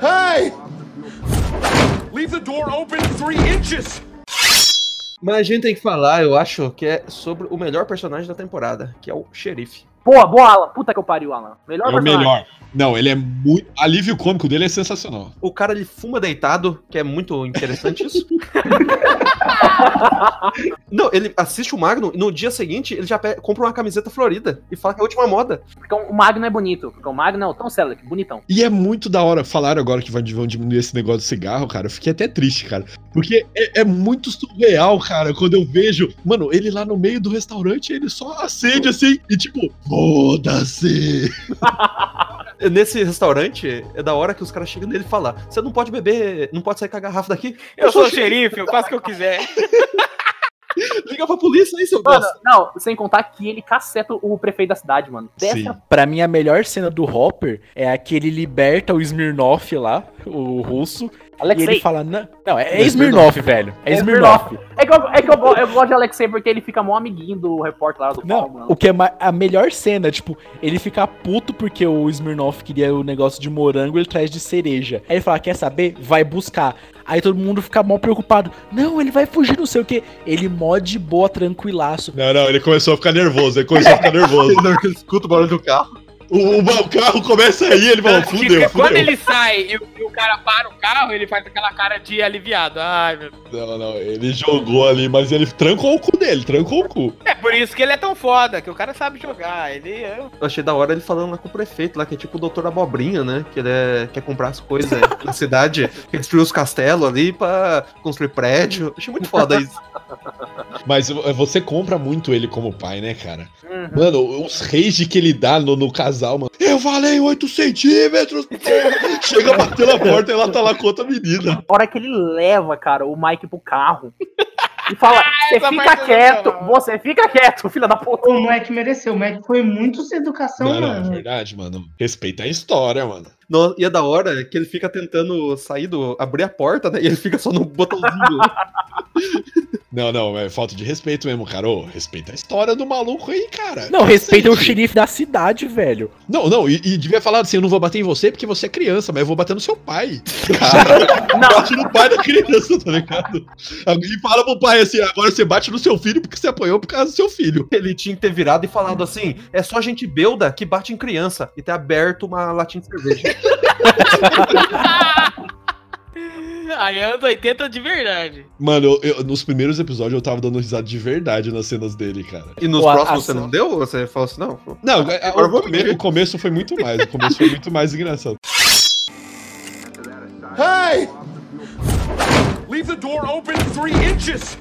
Hey! Leave the door open three inches! Mas a gente tem que falar, eu acho, que é sobre o melhor personagem da temporada, que é o xerife. Boa, boa, Alan. Puta que eu pariu, Alan. Melhor É o personagem. melhor. Não, ele é muito. Alívio cômico dele é sensacional. O cara ele fuma deitado, que é muito interessante isso. Não, ele assiste o Magno e no dia seguinte ele já compra uma camiseta florida e fala que é a última moda. Porque o Magno é bonito. Porque o Magno é o Tom Selleck, bonitão. E é muito da hora. Falaram agora que vai- vão diminuir esse negócio do cigarro, cara. Eu fiquei até triste, cara. Porque é, é muito surreal, cara, quando eu vejo. Mano, ele lá no meio do restaurante, ele só acende assim e tipo, foda-se. Nesse restaurante, é da hora que os caras chegam nele e falam: Você não pode beber, não pode sair com a garrafa daqui. Eu sou o xerife, eu faço o que eu quiser. Liga pra polícia aí, seu Mano, não, sem contar que ele caceta o prefeito da cidade, mano. Sim. Dessa Pra mim, a melhor cena do Hopper é a que ele liberta o Smirnoff lá, o russo, e Alexei. ele fala, não, não é, É Smirnoff, velho, é, É Smirnoff. É que, eu, é que eu, eu gosto de Alexei porque ele fica mó amiguinho do repórter lá do Não, Paulo, mano. o que é a melhor cena, tipo, ele fica puto porque o Smirnoff queria o negócio de morango, ele traz de cereja. Aí ele fala, quer saber? Vai buscar. Aí todo mundo fica mal preocupado. Não, ele vai fugir, não sei o que. Ele mó de boa, tranquilaço. Não, não, ele começou a ficar nervoso. Ele começou a ficar nervoso. Ele escuta o barulho do carro. O, o, o carro começa aí, ele fala, que fudeu, quando fudeu. ele sai e o, e o cara para o carro, ele faz aquela cara de aliviado. Ai, meu Não, não, ele jogou ali, mas ele trancou o cu dele, trancou o cu. É por isso que ele é tão foda, que o cara sabe jogar. Ele é. Eu achei da hora ele falando lá com o prefeito, lá, que é tipo o doutor Abobrinha, né? Que ele é- quer comprar as coisas na cidade, quer destruir os castelos ali pra construir prédio. Achei muito foda isso. Mas uh, você compra muito ele como pai, né, cara? Uhum. Mano, os rage que ele dá no, no casal, mano. Eu falei 8 centímetros. Chega a bater na porta e ela tá lá com outra menina. A hora que ele leva, cara, o Mike pro carro e fala: Você essa fica quieto, sensacional." você fica quieto, filha da puta. O Mac mereceu. O Mac foi muito sem educação, Não, não, é mano. verdade, mano. Respeita a história, mano. No- e é da hora que ele fica tentando sair do. abrir a porta, né? E ele fica só no botãozinho. Não, não, é falta de respeito mesmo, cara. Ô, respeita a história do maluco aí, cara. Não, respeita o Cacete. xerife da cidade, velho. Não, não, e, e devia falar assim: eu não vou bater em você porque você é criança, mas eu vou bater no seu pai. Cara, Não. bate no pai da criança, tá ligado? E fala pro pai assim: agora você bate no seu filho porque você apanhou por causa do seu filho. ele tinha que ter virado e falado assim: é só gente belda que bate em criança. E ter aberto uma latinha de cerveja. Aí é anos 80 de verdade. Mano, eu- eu- nos primeiros episódios eu tava dando risada de verdade nas cenas dele, cara. E nos Pô, próximos você não deu? Você falou assim: não. Não, eu o, vou come- mentir. o começo foi muito mais. O começo foi muito mais engraçado. Hey! Leave the door open three inches!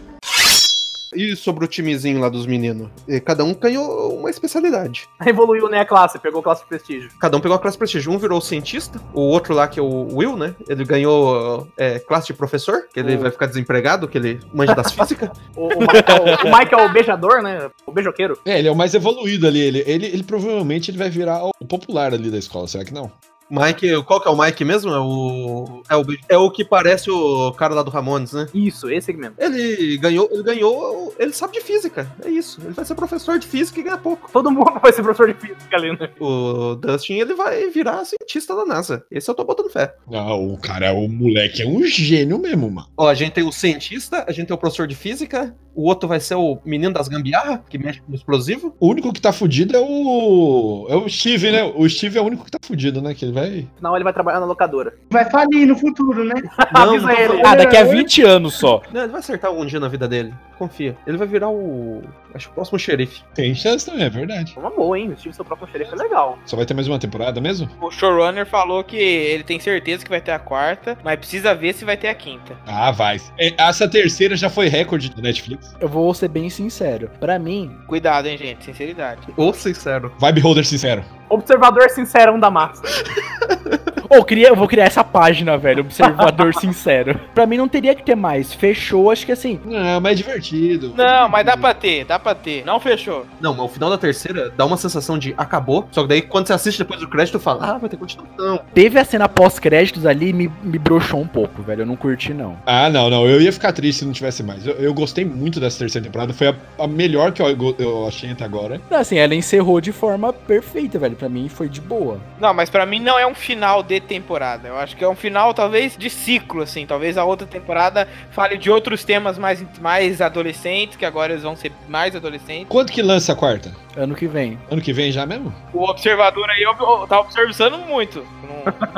E sobre o timezinho lá dos meninos? E Cada um ganhou uma especialidade. Evoluiu, né, a classe, pegou classe de prestígio. Cada um pegou a classe prestígio. Um virou cientista, o outro lá, que é o Will, né? Ele ganhou é, classe de professor, que ele O- vai ficar desempregado, que ele manja das físicas. O, o, Mike, é o, o Mike é o beijador, né? O beijoqueiro. É, ele é o mais evoluído ali. Ele, ele, ele provavelmente ele vai virar o popular ali da escola, será que não? Mike, qual que é o Mike mesmo? É o. É o, é o que parece o cara lá do Ramones, né? Isso, esse aqui mesmo. Ele ganhou, ele ganhou, ele sabe de física, é isso. Ele vai ser professor de física e ganha pouco. Todo mundo vai ser professor de física ali, né? O Dustin, ele vai virar cientista da NASA. Esse eu tô botando fé. Não, o cara, o moleque é um gênio mesmo, mano. Ó, a gente tem o cientista, a gente tem o professor de física, o outro vai ser o menino das gambiarra, que mexe com explosivo. O único que tá fudido é o. É o Steve, né? O Steve é o único que tá fudido, né? Que ele vai. Senão ele vai trabalhar na locadora. Vai falir no futuro, né? Não tô ele. Ah, daqui a 20 anos só. Não, ele vai acertar algum dia na vida dele. Confia. Ele vai virar o. Acho que o próximo xerife. Tem chance também, é verdade. Uma boa, hein? O Steve seu próprio xerife é legal. Só vai ter mais uma temporada mesmo? O showrunner falou que ele tem certeza que vai ter a quarta, mas precisa ver se vai ter a quinta. Ah, vai. É, Essa terceira já foi recorde do Netflix. Eu vou ser bem sincero. Pra mim, Cuidado, hein, gente. Sinceridade. Ou sincero. Vibe holder sincero. Observador sincerão da massa. Eu, queria, eu vou criar essa página, velho. Observador sincero. Pra mim não teria que ter mais. Fechou, acho que assim. Não, mas é divertido. Não, mas dá pra ter, dá pra ter. Não fechou. Não, mas o final da terceira dá uma sensação de acabou. Só que daí quando você assiste depois do crédito, fala, ah, vai ter continuação. Teve a cena pós-créditos ali e me, me broxou um pouco, velho. Eu não curti, não. Ah, não, não. Eu ia ficar triste se não tivesse mais. Eu, eu gostei muito dessa terceira temporada. Foi a, a melhor que eu, eu achei até agora. Não, Assim, ela encerrou de forma perfeita, velho. Pra mim foi de boa. Não, mas pra mim não é um final de temporada. Eu acho que é um final, talvez, de ciclo, assim. Talvez a outra temporada fale de outros temas mais, mais adolescentes, que agora eles vão ser mais adolescentes. Quanto que lança a quarta? Ano que vem. Ano que vem já mesmo? O observador aí tá observando muito.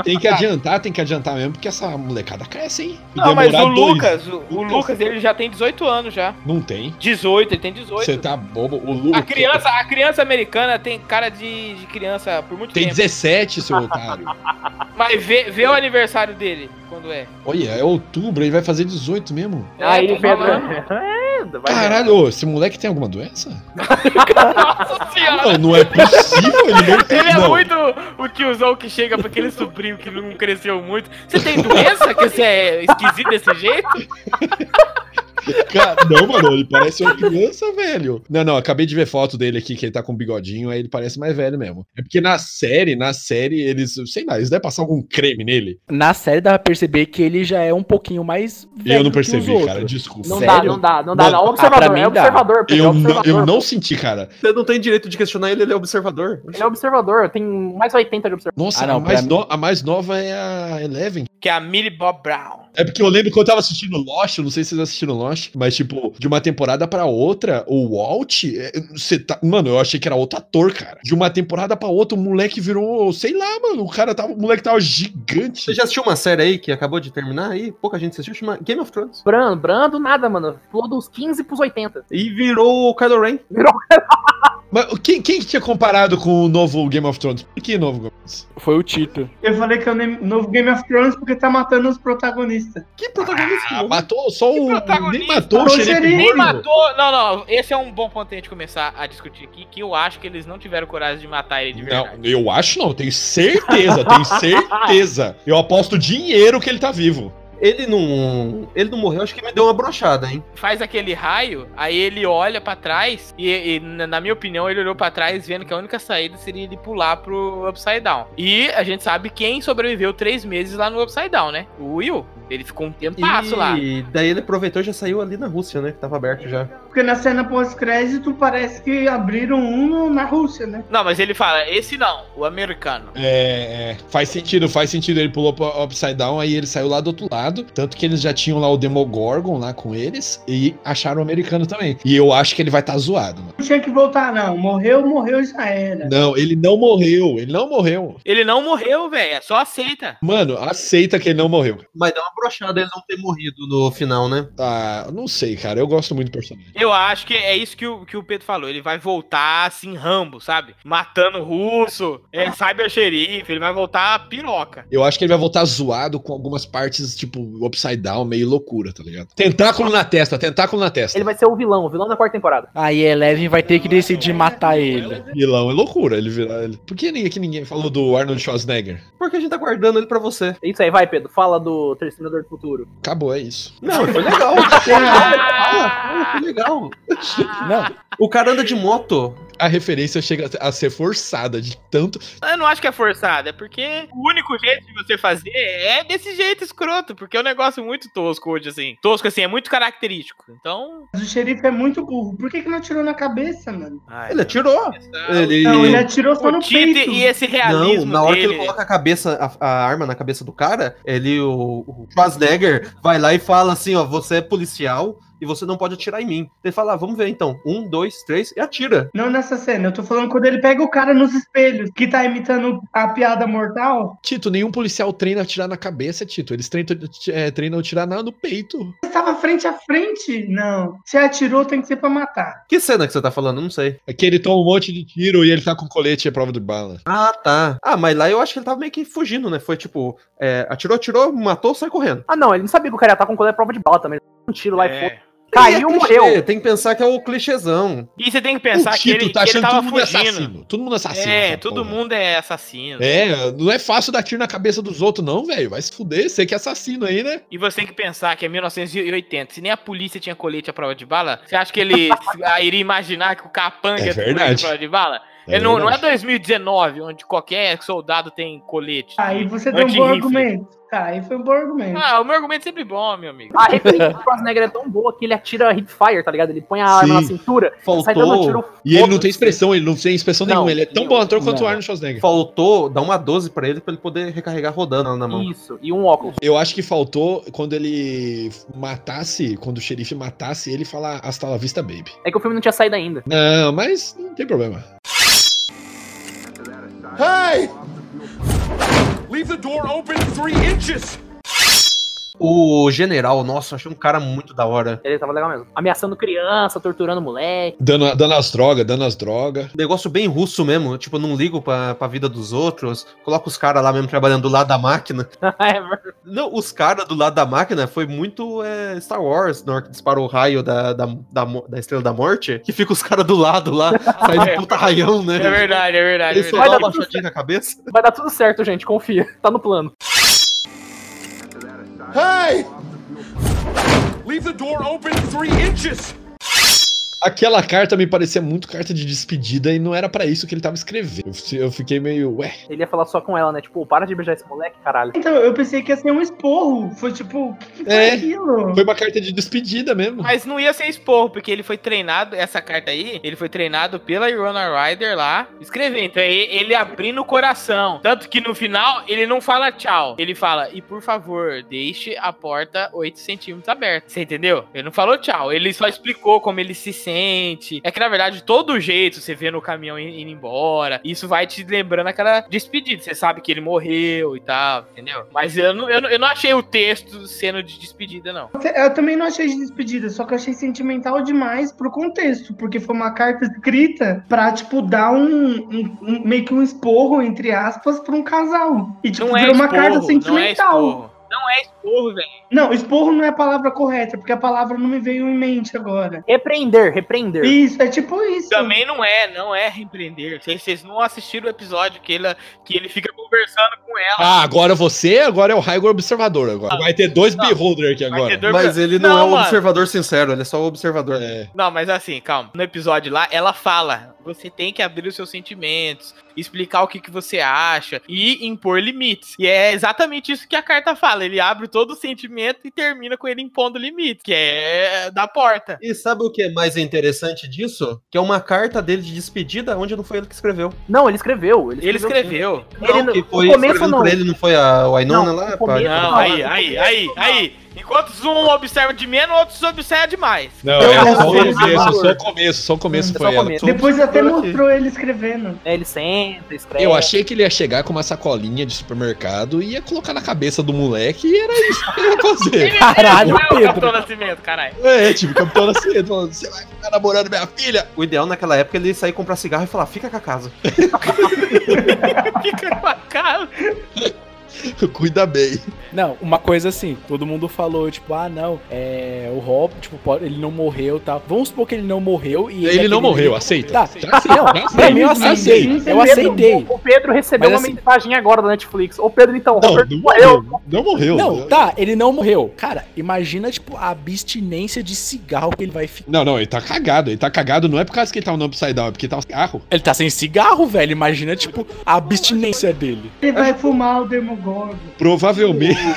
Tem que adiantar, tem que adiantar mesmo, porque essa molecada cresce, hein? Não mas o dois- Lucas, o, o Lucas- ele já tem 18 anos já. Não tem. 18, ele tem 18. Você tá bobo. O Lucas A criança, a criança americana tem cara de, de criança por muito tem tempo. 17, seu otário. Mas vê, vê o aniversário dele, quando é. Olha, é outubro, ele vai fazer 18 mesmo. Aí, tô Pedro. vai. Caralho, ô, esse moleque tem alguma doença? Nossa senhora! Não, não é possível, ele não tem. Ele é não. muito o tiozão que chega pra aquele sobrinho que não cresceu muito. Você tem doença que você é esquisito desse jeito? Cara, não, mano, ele parece uma criança, velho. Não, não, acabei de ver foto dele aqui, que ele tá com um bigodinho, aí ele parece mais velho mesmo. É porque na série, na série, eles, sei lá, eles devem passar algum creme nele. Na série dá pra perceber que ele já é um pouquinho mais velho eu não que os percebi, cara, desculpa. Não Sério? dá, não dá, não dá. Mano, não. ah, Observador, pra mim é dá. observador, Pedro, é Eu não, observador. eu não senti, cara. Você não tem direito de questionar ele, ele é observador. Ele é observador, tem mais 80 de observador. Nossa, Ah, não, a, mais no- a mais nova é a Eleven. que é a Millie Bob Brown. É porque eu lembro que eu tava assistindo Lost, eu não sei se vocês assistiram Lost, mas tipo, de uma temporada pra outra, o Walt, é, você tá, mano, eu achei que era outro ator, cara. De uma temporada pra outra, o moleque virou, sei lá, mano, o cara tava, o moleque tava gigante. Você já assistiu uma série aí que acabou de terminar aí? Pouca gente assistiu, chama Game of Thrones. Brando, Brando, nada, mano. Pulou dos 15 pros 80. E virou o Kylo Ren. Mas quem, quem que tinha comparado com o novo Game of Thrones? Por que novo Game of Thrones? Foi o Tito. Eu falei que é o novo Game of Thrones porque tá matando os protagonistas. Que protagonista? Ah, matou só o. protagonista? Nem matou o O xerife. Nem matou. Não, não. Esse é um bom ponto pra gente começar a discutir aqui. Que eu acho que eles não tiveram coragem de matar ele de Não, verdade. eu acho não, tenho certeza, tenho certeza. Eu aposto dinheiro que ele tá vivo. Ele não. Ele não morreu, acho que me deu uma brochada, hein? Faz aquele raio, aí ele olha pra trás. E, e, na minha opinião, ele olhou pra trás vendo que a única saída seria ele pular pro Upside Down. E a gente sabe quem sobreviveu três meses lá no Upside Down, né? O Will. Ele ficou um tempasso lá. E daí ele aproveitou e já saiu ali na Rússia, né? Que tava aberto já. Porque na cena pós-crédito parece que abriram um na Rússia, né? Não, mas ele fala, esse não, o americano. É, é, faz sentido, faz sentido. Ele pulou pro Upside Down, aí ele saiu lá do outro lado. Tanto que eles já tinham lá o Demogorgon lá com eles e acharam o americano também. E eu acho que ele vai estar tá zoado, mano. Não tinha que voltar, não. Morreu, morreu, já era. Não, ele não morreu, ele não morreu. Ele não morreu, velho, é só aceita. Mano, aceita que ele não morreu. Mas deu uma brochada ele não ter morrido no final, né? Ah, não sei, cara. Eu gosto muito do personagem. Eu acho que é isso que o, que o Pedro falou. Ele vai voltar assim, Rambo, sabe? Matando russo, é, cyber xerife, ele vai voltar piroca. Eu acho que ele vai voltar zoado com algumas partes, tipo, upside down, meio loucura, tá ligado? Tentáculo na testa, tentáculo na testa. Ele vai ser o vilão, o vilão da quarta temporada. Aí Eleven vai ter que decidir matar ele. Vilão é loucura ele virar ele. Por que ninguém, que ninguém falou do Arnold Schwarzenegger? Porque a gente tá guardando ele pra você. É isso aí, vai, Pedro. Fala do Tercinador do Futuro. Acabou, é isso. Não, foi legal. Foi legal. Não, O cara anda de moto. A referência chega a ser forçada de tanto. Eu não acho que é forçado, é porque o único jeito de você fazer é desse jeito escroto, porque é um negócio muito tosco hoje, assim. Tosco, assim, é muito característico. Então. Mas o xerife é muito burro. Por que, que não atirou na cabeça, mano? ai, Ele não. atirou. Essa- Ele... Não, ele atirou só O no peito. e esse Não, realismo na hora que dele. ele coloca a cabeça, a, a arma na cabeça do cara, ele, o, o Schwarzenegger, vai lá e fala assim, ó, você é policial e você não pode atirar em mim. Ele fala, ah, vamos ver então. Um, dois, três, e atira. Não nessa cena, eu tô falando quando ele pega o cara nos espelhos, que tá imitando a piada mortal. Tito, nenhum policial treina a atirar na cabeça, Tito. Eles treinam, é, treinam a atirar no peito. Você tava frente a frente? Não. Se atirou, tem que ser pra matar. Que cena que você tá falando? Não sei. É que ele toma um monte de tiro e ele tá com colete e é prova de bala. Ah, tá. Ah, mas lá eu acho que ele tava meio que fugindo, né? Foi tipo, é, atirou, atirou, matou, sai correndo. Ah, não, ele não sabia que o cara ia estar com colher prova de bala também. Um tiro lá e É. foi. Caiu, é morreu. Tem que pensar que é o clichêzão. E você tem que pensar o que ele, tá que ele achando tava todo mundo fugindo. assassino. Todo mundo assassino. É, todo porra. mundo é assassino. É, não é fácil dar tiro na cabeça dos outros, não, velho. Vai se fuder, você que é assassino aí, né? E você tem que pensar que é 1980. Se nem a polícia tinha colete à prova de bala, você acha que ele iria imaginar que o capanga É ia ter colete à prova de bala? É não, não é verdade. 2019, onde qualquer soldado tem colete. Aí você tem um bom argumento. Tá, aí foi um bom argumento. Ah, o meu argumento é sempre bom, meu amigo. A referência do Schwarzenegger é tão boa que ele atira hip fire, tá ligado? Ele põe a arma na Sim. cintura, sai dando Faltou, tiro. E ele não tem expressão, ele não tem expressão Não, nenhuma. Ele é tão bom ator quanto o. Arnold Schwarzenegger. faltou dar uma 12 pra ele, pra ele poder recarregar rodando na mão. Isso, e um óculos. Eu acho que faltou quando ele matasse, quando o xerife matasse ele, falar hasta la vista, baby. É que o filme não tinha saído ainda. Não, mas não tem problema. Hey! Leave the door open three inches! O general, nossa, achei um cara muito da hora. Ele tava legal mesmo. Ameaçando criança, torturando moleque. Dando, dando as drogas, dando as drogas. Negócio bem russo mesmo, tipo, não ligo pra, pra vida dos outros. Coloca os caras lá mesmo trabalhando do lado da máquina. É. Não, os caras do lado da máquina foi muito é, Star Wars, na hora que disparou o raio da, da, da, da Estrela da Morte, que fica os caras do lado lá, saindo puta raião, né? É verdade, é verdade. É Eles só verdade. dão dar tudo baixadinha com a cabeça. Vai dar tudo certo, gente, confia. Tá no plano. Hey! Leave the door open three inches! Aquela carta me parecia muito carta de despedida e não era pra isso que ele tava escrevendo. Eu Eu fiquei meio, ué. Ele ia falar só com ela, né? Tipo, para de beijar esse moleque, caralho. Então, eu pensei que ia ser um esporro. Foi tipo, o que, que foi É. aquilo? Foi uma carta de despedida mesmo. Mas não ia ser esporro, porque ele foi treinado, essa carta aí, ele foi treinado pela Irona Ryder lá, escrever. Então é ele abrindo o coração. Tanto que no final, ele não fala tchau. Ele fala, e por favor, deixe a porta 8 centímetros aberta. Você entendeu? Ele não falou tchau. Ele só explicou como ele se É que na verdade, todo jeito, você vê no caminhão in- indo embora, isso vai te lembrando aquela despedida. Você sabe que ele morreu e tal, entendeu? Mas eu não, eu não, eu não achei o texto sendo de despedida, não. Eu também não achei de despedida, só que eu achei sentimental demais pro contexto, porque foi uma carta escrita pra, tipo, dar um, um- um- meio que um esporro, entre aspas, pra um casal. E, tipo, Não é virou uma esporro, carta não é sentimental. esporro. Não é esporro, velho. Não, esporro não é a palavra correta, porque a palavra não me veio em mente agora. Repreender, repreender. Isso, é tipo isso. Também não é, não é repreender. Vocês, vocês não assistiram o episódio que ele, que ele fica conversando com ela. Ah, agora você, agora é o Raigor Observador. Agora. Vai ter dois beholder aqui agora. dois- Mas ele não, Não, é um mano. observador sincero, ele é só o observador. É. Não, mas assim, calma. No episódio lá, ela fala: você tem que abrir os seus sentimentos, explicar o que, que você acha e impor limites. E é exatamente isso que a carta fala. Ele abre todo o sentimento e termina com ele impondo limites, que é da porta. E sabe o que é mais interessante disso? Que é uma carta dele de despedida onde não foi ele que escreveu. Não, ele escreveu. Ele Ele escreveu. escreveu. Ele Não, que no- foi no começo não. ele, não foi a Wainona Não, lá? começo? Não, Não, aí, não, aí, não. aí, aí. Enquanto um observa de menos, outros observa demais. Não, Eu é não só o começo, só o começo, só o começo É foi ela. começo. Depois até mostrou ele escrevendo. É, ele senta, escreve. Eu achei que ele ia chegar com uma sacolinha de supermercado e ia colocar na cabeça do moleque e era isso que ele ia fazer. Caralho, Não é o Pedro. Capitão Nascimento, caralho. É, tipo, o Capitão Nascimento falando, você vai ficar namorando minha filha? O ideal naquela época é ele sair comprar cigarro e falar, fica com a casa. Fica com a cara. Cuida bem. Não, uma coisa assim, todo mundo falou, tipo, ah, não, é. O Rob, tipo, pode- ele não morreu e tal. Vamos supor que ele não morreu e. Ele é não morreu, aceita. Tá, aceita, não, pra aceita. mim eu aceitei. Eu Pedro- aceitei. O Pedro recebeu Mas uma assim- mensagem agora da Netflix. Ô Pedro, então, Não, Robert não morreu. Não morreu. Não, tá, ele não morreu. Cara, imagina, tipo, a abstinência de cigarro que ele vai ficar. Não, não, ele tá cagado. Ele tá cagado não é por causa que ele tava no Upside Down, é porque tava carro. Ele tá sem cigarro, velho. Imagina, tipo, a abstinência dele. Ele vai fumar o Provavelmente.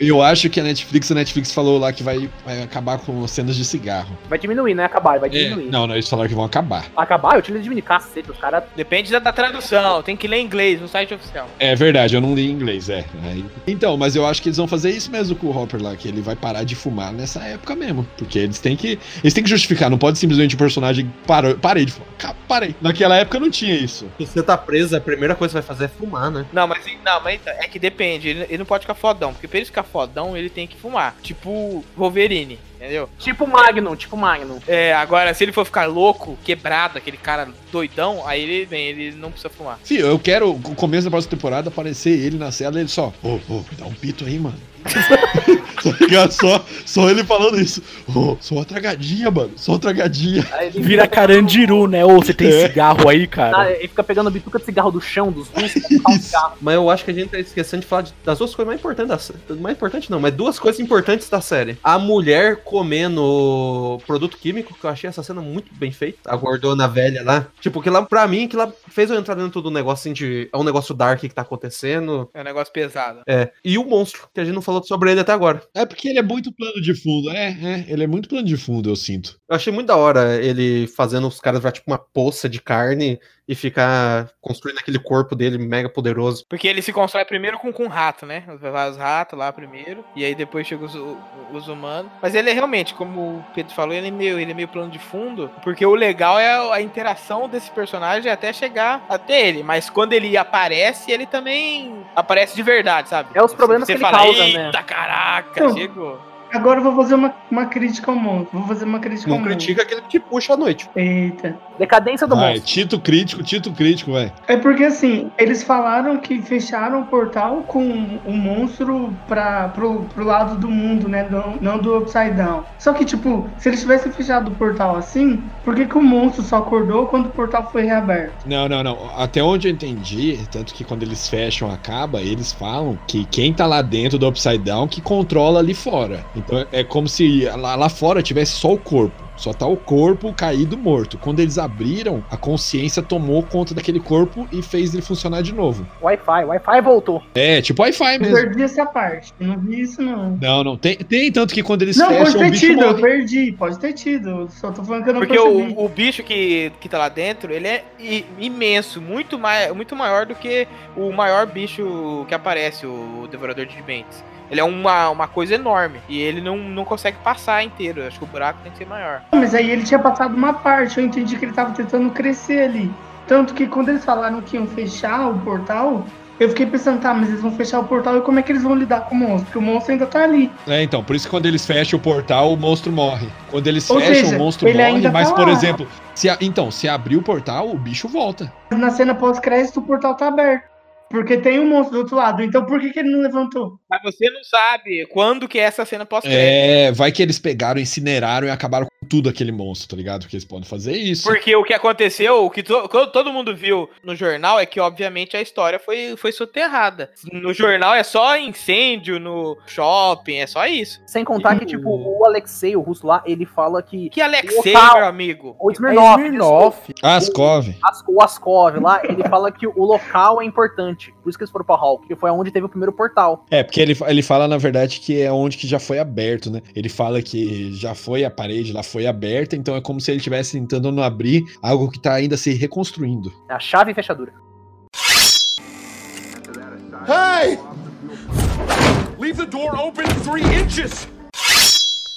Eu acho que a Netflix, a Netflix falou lá que vai, vai acabar com as cenas de cigarro. Vai diminuir, não é acabar, vai É, diminuir. não, não, eles falaram que vão acabar. Acabar, eu tinha que diminuir, cacete, os caras... Depende da, da tradução, tem que ler inglês no site oficial. É verdade, eu não li em inglês, é. Aí- Então, mas eu acho que eles vão fazer isso mesmo com o Hopper lá, que ele vai parar de fumar nessa época mesmo. Porque eles têm que. Eles têm que justificar, não pode simplesmente o personagem parou, parei de fumar. Parei. Naquela época não tinha isso. Se você tá preso, a primeira coisa que vai fazer é fumar, né? Não, mas, não, mas é que depende, ele, ele não pode ficar fodão, porque pra ele ficar fodão, ele tem que fumar. Tipo Wolverine, entendeu? Tipo Magnum, tipo Magnum. É, agora, se ele for ficar louco, quebrado, aquele cara doidão, aí ele vem, ele não precisa fumar. Sim, eu quero, no começo da próxima temporada, aparecer ele na cela e ele só. Ô, ô, dá um pito aí, mano. Tá? Só, só ele falando isso. Ô, só uma tragadinha, mano. Só uma tragadinha. Aí ele Vira fica carandiru, né? Ou você tem É. cigarro aí, pegando- Ah, cara? ele fica pegando a bituca de cigarro do chão, dos cigarro. Mas eu acho que a gente tá esquecendo de falar de- das duas coisas mais importantes da série. Mais importante não, mas duas coisas importantes da série. A mulher comendo produto químico, que eu achei essa cena muito bem feita. A gordona velha lá. Tipo, que lá, pra mim, que lá fez eu entrar dentro do negócio assim de. É um negócio dark que tá acontecendo. É um negócio pesado. É. E o monstro, que a gente não falou sobre ele até agora. É porque ele é muito plano de fundo. É, é. Ele é muito plano de fundo, eu sinto. Eu achei muito da hora ele fazendo os caras virar tipo uma poça de carne e ficar construindo aquele corpo dele mega poderoso. Porque ele se constrói primeiro com, com rato, né? Os ratos lá primeiro, e aí depois chega os, os humanos. Mas ele é realmente, como o Pedro falou, ele é meio, ele é meio plano de fundo, porque o legal é a, a interação desse personagem até chegar até ele. Mas quando ele aparece, ele também aparece de verdade, sabe? É os problemas Você que ele fala, causa, Eita, né?" caraca, Não. chegou. Agora eu vou fazer uma, uma crítica ao monstro. Vou fazer uma crítica Não ao monstro. critica aquele que te puxa à noite. Eita. Decadência do Vai, monstro. Tito crítico, Tito crítico, vai. É porque assim, eles falaram que fecharam o portal com o monstro pra, pro, pro lado do mundo, né? Não, não do Upside Down. Só que, tipo, se eles tivessem fechado o portal assim, por que, que o monstro só acordou quando o portal foi reaberto? Não, não, não. Até onde eu entendi, tanto que quando eles fecham acaba, eles falam que quem tá lá dentro do Upside Down que controla ali fora. Então é como se lá, lá fora tivesse só o corpo. Só tá o corpo caído morto. Quando eles abriram, a consciência tomou conta daquele corpo e fez ele funcionar de novo. Wi-Fi, Wi-Fi voltou. É, tipo Wi-Fi Eu mesmo. perdi essa parte. Eu não vi isso, não. Não, não. Tem, tem tanto que quando eles Não, pode fecham, o ter bicho tido, eu morre. perdi. Pode ter tido. Só tô falando que eu não Porque percebi. o, o bicho que, que tá lá dentro, ele é imenso, muito, mai, muito maior do que o maior bicho que aparece, o Devorador de Mentes. Ele é uma, uma coisa enorme e ele não, não consegue passar inteiro. Acho que o buraco tem que ser maior. Mas aí ele tinha passado uma parte, eu entendi que ele tava tentando crescer ali. Tanto que quando eles falaram que iam fechar o portal, eu fiquei pensando, tá, mas eles vão fechar o portal e como é que eles vão lidar com o monstro? Porque o monstro ainda tá ali. É, então, por isso que quando eles fecham o portal, o monstro morre. Quando eles Ou fecham, seja, o monstro ele morre, ainda mas, tá por lá. exemplo, se a- então, se abrir o portal, o bicho volta. Mas na cena pós-crédito o portal tá aberto. Porque tem um monstro do outro lado. Então por que, que ele não levantou? Mas você não sabe quando que é essa cena pós-crédito. É, vai que eles pegaram, incineraram e acabaram com tudo aquele monstro, tá ligado? Porque eles podem fazer isso. Porque o que aconteceu, o que to- todo mundo viu no jornal é que, obviamente, a história foi, foi soterrada. No jornal é só incêndio no shopping, é só isso. Sem contar que, tipo, o Alexei, o russo lá, ele fala que. Que Alexei, Local. meu amigo. O É Smirnoff, Smirnoff. Ascov. As- o Askov lá, ele fala que o local é importante. Por isso que eles foram pra Hulk, que foi onde teve o primeiro portal. É, porque ele, ele fala, na verdade, que é onde que já foi aberto, né? Ele fala que já foi a parede, lá foi aberta, então é como se ele estivesse tentando não abrir algo que tá ainda se reconstruindo. A chave e fechadura. Hey! Leave the door open three inches!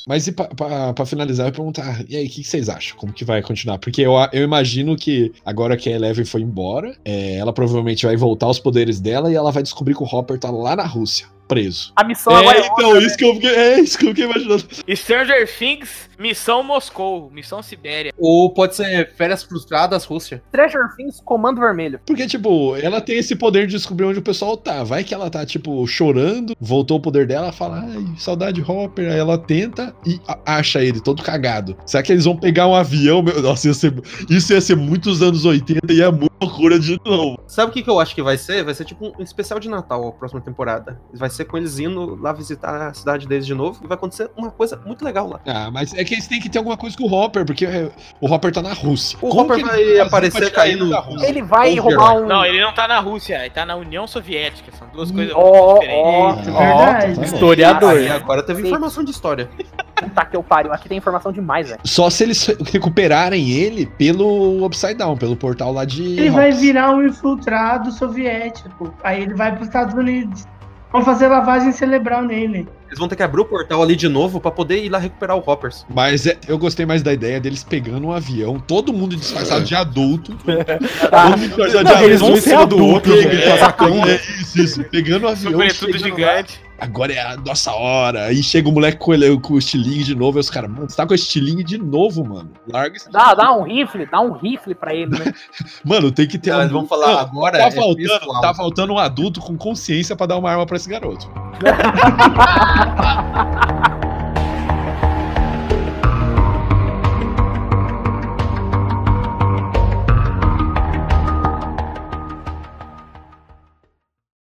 Mas e pra finalizar, eu ia perguntar, e aí, o que, que vocês acham? Como que vai continuar? Porque eu, eu imagino que agora que a Eleven foi embora, é, ela provavelmente vai voltar aos poderes dela e ela vai descobrir que o Hopper tá lá na Rússia, preso. A missão agora é outra, né? isso que eu fiquei, é isso que eu fiquei imaginando. Stranger Things, Missão Moscou, Missão Sibéria. Ou pode ser férias frustradas, Rússia. Treasure Things Comando Vermelho. Porque, tipo, ela tem esse poder de descobrir onde o pessoal tá. Vai que ela tá, tipo, chorando, voltou o poder dela, fala, ai, saudade Hopper. Aí ela tenta e acha ele todo cagado. Será que eles vão pegar um avião? Meu, nossa, ia ser, isso ia ser muitos anos 80 e é muito loucura de novo. Sabe o que, que eu acho que vai ser? Vai ser tipo um especial de Natal a próxima temporada. Vai ser com eles indo lá visitar a cidade deles de novo e vai acontecer uma coisa muito legal lá. Ah, mas é que eles têm que ter alguma coisa com o Hopper, porque é, o Hopper tá na Rússia. O Como Hopper vai aparecer caindo- ele da Rússia? Ele vai Ou roubar um. Não, ele não tá na Rússia, ele tá na União Soviética. São duas coisas Ó, muito ó, diferentes. É verdade. bom. Historiador. Aí agora teve Sim. informação de história. Puta que eu pariu. Aqui tem informação demais, velho. Só se eles recuperarem ele pelo Upside Down, pelo portal lá de. Ele vai virar um infiltrado soviético. Aí ele vai pros Estados Unidos. Vão fazer lavagem cerebral nele. Eles vão ter que abrir o portal ali de novo pra poder ir lá recuperar o Hoppers. Mas é- eu gostei mais da ideia deles pegando um avião, todo mundo disfarçado de adulto. Todo mundo disfarçado Não, de eles adulto, vão um em ser do adultos, outro. né? É, é isso, isso. Pegando o avião. Sobretudo chegando lá. Agora é a nossa hora. Aí chega o moleque com, ele- com o estilingue de novo. E os caras, mano, você tá com o estilingue de novo, mano. Larga esse Dá, dá um rifle, dá um rifle pra ele, né? Mano, tem que ter Eles vão falar Não, agora. Tá é faltando, pessoal. tá faltando um adulto com consciência pra dar uma arma pra esse garoto.